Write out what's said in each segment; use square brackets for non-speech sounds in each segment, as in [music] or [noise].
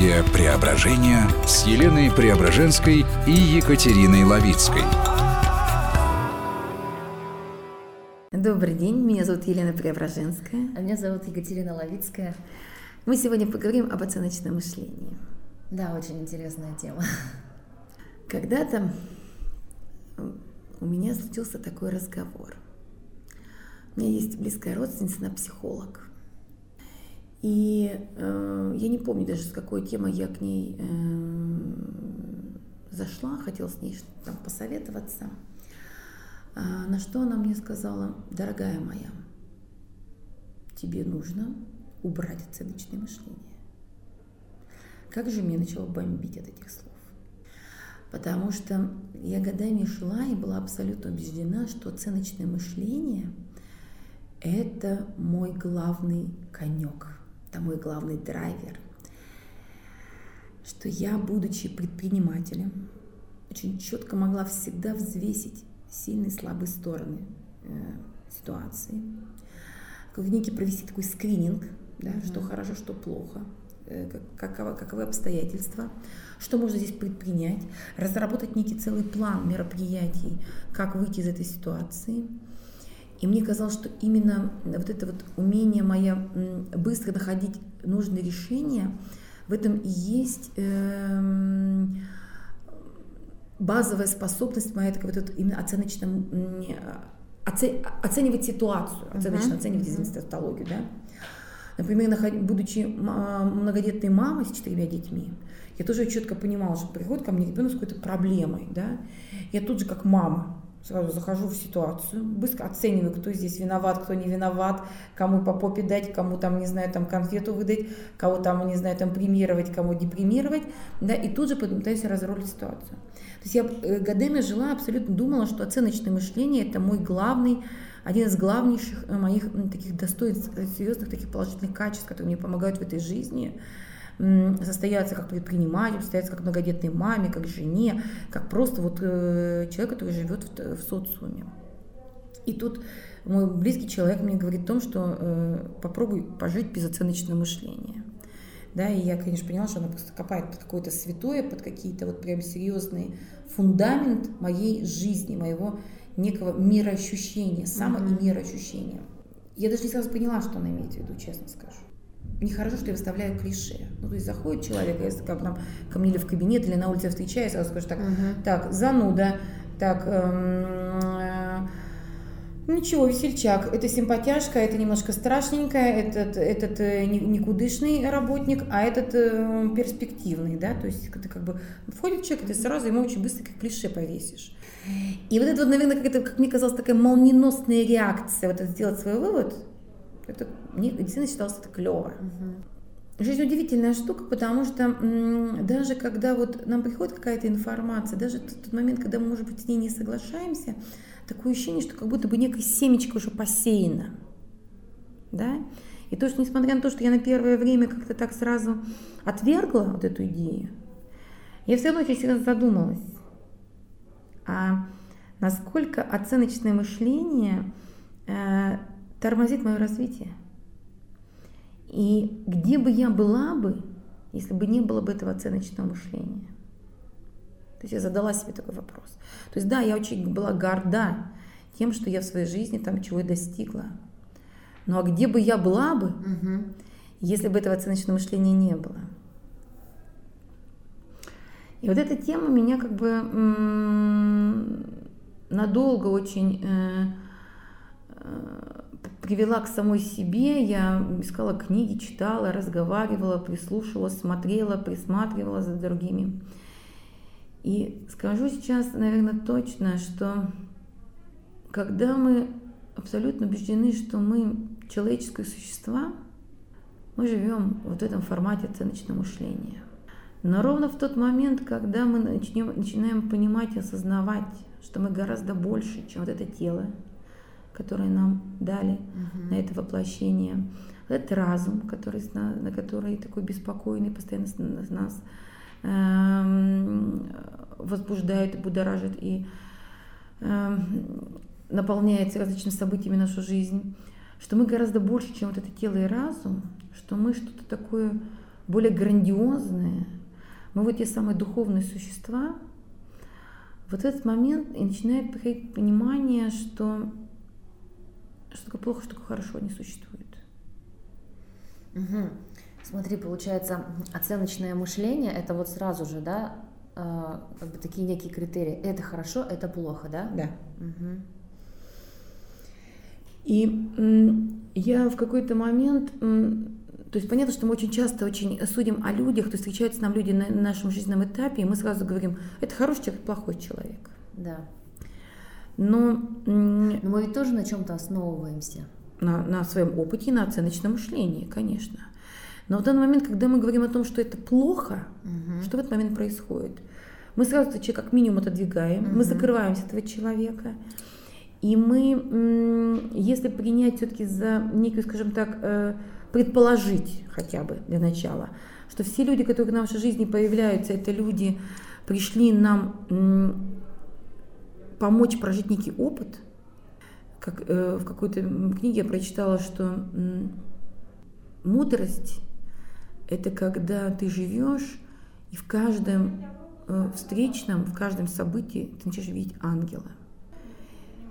Энергия преображения с Еленой Преображенской и Екатериной Лавицкой. Добрый день, меня зовут Елена Преображенская. А меня зовут Екатерина Лавицкая. Мы сегодня поговорим об оценочном мышлении. Да, очень интересная тема. Когда-то у меня случился такой разговор. У меня есть близкая родственница, она психолог. И э, я не помню даже, с какой темой я к ней э, зашла, хотела с ней там посоветоваться. А, на что она мне сказала, дорогая моя, тебе нужно убрать оценочное мышление. Как же мне начало бомбить от этих слов? Потому что я годами шла и была абсолютно убеждена, что оценочное мышление – это мой главный конек – это мой главный драйвер, что я, будучи предпринимателем, очень четко могла всегда взвесить сильные и слабые стороны э, ситуации, в некий провести такой скрининг, да, mm-hmm. что хорошо, что плохо, э, каковы, каковы обстоятельства, что можно здесь предпринять, разработать некий целый план мероприятий, как выйти из этой ситуации – и мне казалось, что именно вот это вот умение мое быстро находить нужные решения, в этом и есть э, базовая способность моя, такая вот, вот именно оценочно, оце, оценивать ситуацию, оценочно uh-huh. оценивать, извините, тавтологию, да. Например, будучи многодетной мамой с четырьмя детьми, я тоже четко понимала, что приходит ко мне ребенок с какой-то проблемой, да, я тут же как мама, сразу захожу в ситуацию, быстро оцениваю, кто здесь виноват, кто не виноват, кому по попе дать, кому там, не знаю, там конфету выдать, кого там, не знаю, там премировать, кому депримировать, да, и тут же пытаюсь разрулить ситуацию. То есть я э, годами жила, абсолютно думала, что оценочное мышление – это мой главный, один из главнейших э, моих таких достоинств, э, серьезных таких положительных качеств, которые мне помогают в этой жизни – состояться как предприниматель, состояться как многодетной маме, как жене, как просто вот э, человек, который живет в, в социуме. И тут мой близкий человек мне говорит о том, что э, попробуй пожить без оценочного мышления. Да, и я, конечно, поняла, что она просто копает под какое-то святое, под какие-то вот прям серьезный фундамент моей жизни, моего некого мироощущения, само mm-hmm. и мироощущения. Я даже не сразу поняла, что она имеет в виду, честно скажу нехорошо, что я выставляю клише. Ну, то есть заходит человек, если как нам ко мне или в кабинет, или на улице встречаюсь, сразу скажу так, uh-huh. так, зануда, так, эм, э, ничего, весельчак, это симпатяшка, это немножко страшненькая, этот, этот э, никудышный работник, а этот э, перспективный, да, то есть ты как бы входит человек, ты сразу ему очень быстро как клише повесишь. И вот это вот, наверное, как, как мне казалось, такая молниеносная реакция, вот это сделать свой вывод – это мне действительно считалось это клево. Угу. Жизнь удивительная штука, потому что м, даже когда вот нам приходит какая-то информация, даже тот, тот момент, когда мы, может быть, с ней не соглашаемся, такое ощущение, что как будто бы некая семечко уже посеяно. Да? И то, что несмотря на то, что я на первое время как-то так сразу отвергла вот эту идею, я все равно очень сильно задумалась, а насколько оценочное мышление э, тормозит мое развитие. И где бы я была бы, если бы не было бы этого оценочного мышления? То есть я задала себе такой вопрос. То есть да, я очень была горда тем, что я в своей жизни там чего и достигла. Ну а где бы я была бы, угу. если бы этого оценочного мышления не было? И вот эта тема меня как бы м- надолго очень э- привела к самой себе, я искала книги, читала, разговаривала, прислушивалась, смотрела, присматривала за другими. И скажу сейчас, наверное, точно, что когда мы абсолютно убеждены, что мы человеческие существа, мы живем вот в этом формате оценочного мышления. Но ровно в тот момент, когда мы начнем, начинаем понимать и осознавать, что мы гораздо больше, чем вот это тело, которые нам дали угу. на это воплощение. Это разум, который, на который такой беспокойный, постоянно нас эм, возбуждает будоражит, и эм, наполняет различными событиями нашу жизнь, что мы гораздо больше, чем вот это тело и разум, что мы что-то такое более грандиозное, мы вот те самые духовные существа, вот в этот момент и начинает приходить понимание, что что такое плохо, что такое хорошо не существует. Угу. Смотри, получается, оценочное мышление это вот сразу же, да, э, как бы такие некие критерии. Это хорошо, это плохо, да? Да. Угу. И я в какой-то момент, то есть понятно, что мы очень часто очень судим о людях, то есть встречаются нам люди на нашем жизненном этапе, и мы сразу говорим, это хороший человек, плохой человек. Да. Но, Но мы ведь тоже на чем-то основываемся. На, на своем опыте, на оценочном мышлении, конечно. Но в данный момент, когда мы говорим о том, что это плохо, угу. что в этот момент происходит? Мы сразу этот человек как минимум отодвигаем, угу. мы закрываемся этого человека. И мы, если принять все-таки за некую, скажем так, э, предположить хотя бы для начала, что все люди, которые в нашей жизни появляются, это люди, пришли нам помочь прожить некий опыт. Как э, в какой-то книге я прочитала, что мудрость – это когда ты живешь, и в каждом э, встречном, в каждом событии ты начинаешь видеть ангела.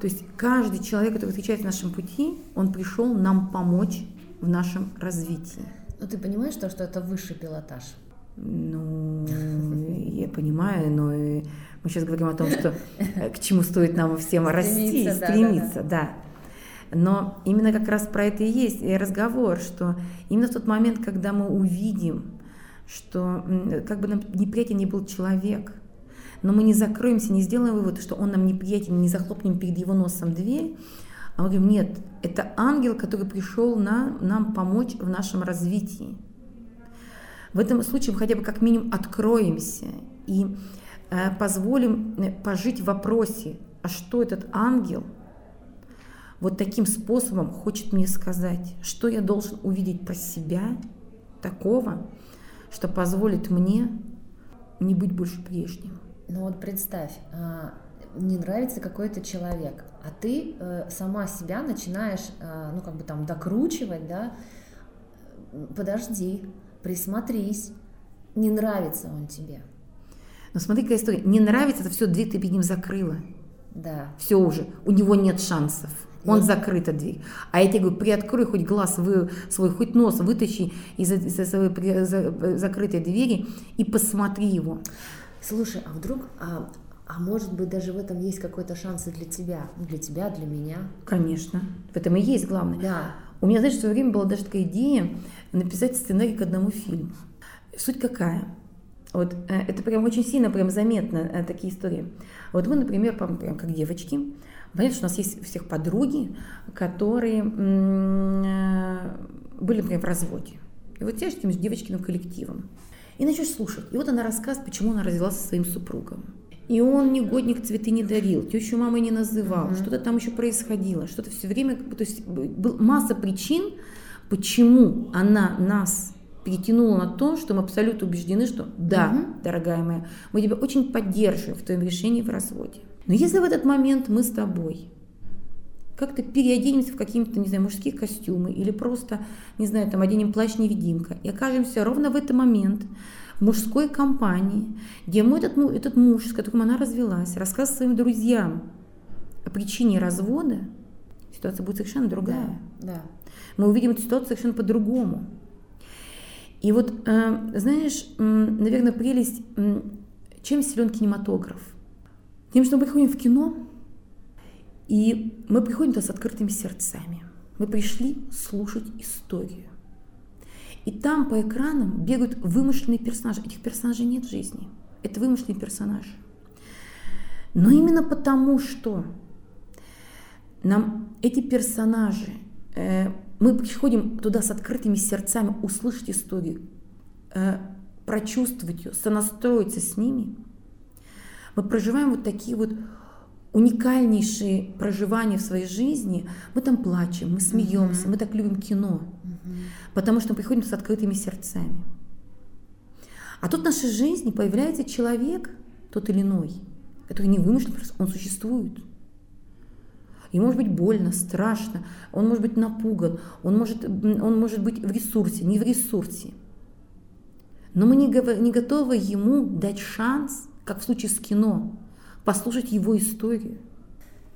То есть каждый человек, который встречается в нашем пути, он пришел нам помочь в нашем развитии. Но ты понимаешь, то, что это высший пилотаж? Ну, понимаю, но мы сейчас говорим о том, что э, к чему стоит нам всем расти, стремиться, стремиться, да, да. Но именно как раз про это и есть и разговор, что именно в тот момент, когда мы увидим, что как бы нам неприятен не был человек, но мы не закроемся, не сделаем вывод, что он нам неприятен, не захлопнем перед его носом дверь, а мы говорим, нет, это ангел, который пришел на, нам помочь в нашем развитии. В этом случае мы хотя бы как минимум откроемся и э, позволим э, пожить в вопросе, а что этот ангел вот таким способом хочет мне сказать, что я должен увидеть про себя такого, что позволит мне не быть больше прежним. Ну вот представь, а, не нравится какой-то человек, а ты э, сама себя начинаешь, э, ну как бы там докручивать, да, подожди, присмотрись, не нравится он тебе. Но смотри, какая история, не нравится, это все, дверь ты перед ним закрыла. Да. Все уже, у него нет шансов. Он Нет. закрыта дверь. А я тебе говорю, приоткрой хоть глаз вы, свой, хоть нос вытащи из, из своей закрытой двери и посмотри его. Слушай, а вдруг, а, а может быть даже в этом есть какой-то шанс и для тебя, ну, для тебя, для меня? Конечно, в этом и есть главное. Да. У меня, знаешь, в свое время была даже такая идея написать сценарий к одному фильму. Суть какая? Вот э, это прям очень сильно прям заметно, э, такие истории. Вот мы, например, прям, прям как девочки, понятно, что у нас есть у всех подруги, которые э, были, например, в разводе. И вот тешь этим девочкиным коллективом. И начнешь слушать. И вот она рассказывает, почему она развелась со своим супругом. И он негодник цветы не дарил, тещу мамой не называл, mm-hmm. что-то там еще происходило, что-то все время, то есть был масса причин, почему она нас перетянула на то, что мы абсолютно убеждены, что да, mm-hmm. дорогая моя, мы тебя очень поддерживаем в твоем решении в разводе. Но если в этот момент мы с тобой как-то переоденемся в какие-то, не знаю, мужские костюмы или просто, не знаю, там оденем плащ-невидимка и окажемся ровно в этот момент в мужской компании, где мой этот, этот муж, с которым она развелась, рассказывает своим друзьям о причине развода, ситуация будет совершенно другая. Да, да. Мы увидим эту ситуацию совершенно по-другому. И вот, э, знаешь, наверное, прелесть, чем силен кинематограф? Тем, что мы приходим в кино, и мы приходим туда с открытыми сердцами. Мы пришли слушать историю. И там по экранам бегают вымышленные персонажи. Этих персонажей нет в жизни. Это вымышленные персонажи. Но именно потому, что нам эти персонажи, э, мы приходим туда с открытыми сердцами услышать историю, э, прочувствовать ее, сонастроиться с ними, мы проживаем вот такие вот уникальнейшие проживания в своей жизни, мы там плачем, мы смеемся, mm-hmm. мы так любим кино, mm-hmm. потому что мы приходим с открытыми сердцами. А тут в нашей жизни появляется человек, тот или иной, который не вымышлен, он существует. Ему может быть больно, страшно, он может быть напуган, он может, он может быть в ресурсе, не в ресурсе. но мы не, не готовы ему дать шанс, как в случае с кино, послушать его историю.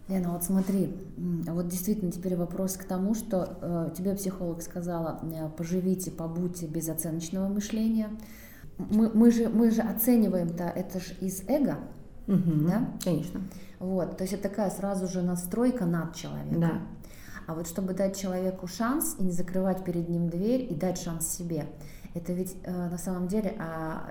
Лена, вот смотри, вот действительно теперь вопрос к тому, что э, тебе психолог сказала, э, поживите, побудьте без оценочного мышления. Мы, мы, же, мы же оцениваем-то это же из эго, угу, да? Конечно. Вот, то есть это такая сразу же настройка над человеком. Да. А вот чтобы дать человеку шанс и не закрывать перед ним дверь и дать шанс себе, это ведь э, на самом деле а,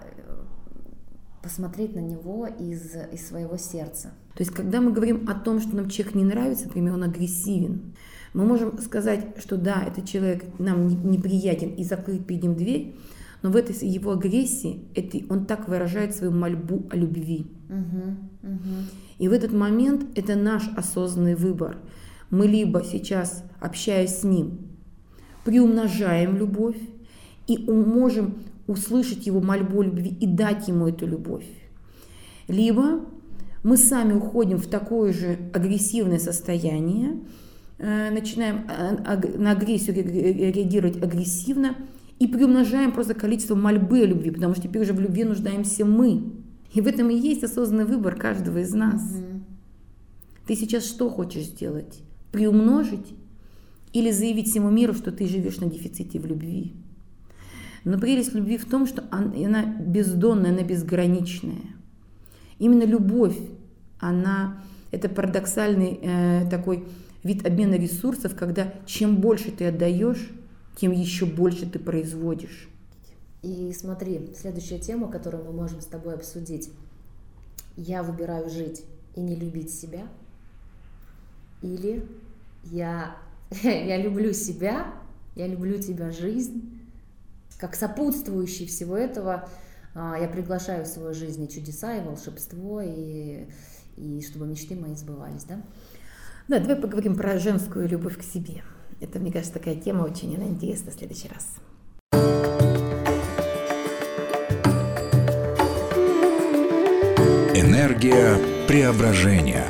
посмотреть на него из, из своего сердца. То есть, когда мы говорим о том, что нам человек не нравится, например, он агрессивен, мы можем сказать, что да, этот человек нам неприятен и закрыть перед ним дверь, но в этой его агрессии это, он так выражает свою мольбу о любви. Угу, угу. И в этот момент это наш осознанный выбор. Мы либо сейчас, общаясь с ним, приумножаем любовь и можем услышать его мольбу любви и дать ему эту любовь. Либо мы сами уходим в такое же агрессивное состояние, э, начинаем э, на агрессию реагировать агрессивно и приумножаем просто количество мольбы о любви, потому что теперь уже в любви нуждаемся мы. И в этом и есть осознанный выбор каждого из нас. Угу. Ты сейчас что хочешь сделать? Приумножить или заявить всему миру, что ты живешь на дефиците в любви? Но прелесть любви в том, что она бездонная, она безграничная. Именно любовь, она, это парадоксальный э, такой вид обмена ресурсов, когда чем больше ты отдаешь, тем еще больше ты производишь. И смотри, следующая тема, которую мы можем с тобой обсудить. Я выбираю жить и не любить себя. Или я, [laughs] я люблю себя, я люблю тебя, жизнь, как сопутствующий всего этого, а, я приглашаю в свою жизнь и чудеса, и волшебство, и, и чтобы мечты мои сбывались, да? Да, давай поговорим про женскую любовь к себе. Это, мне кажется, такая тема очень она интересна в следующий раз. Энергия преображения.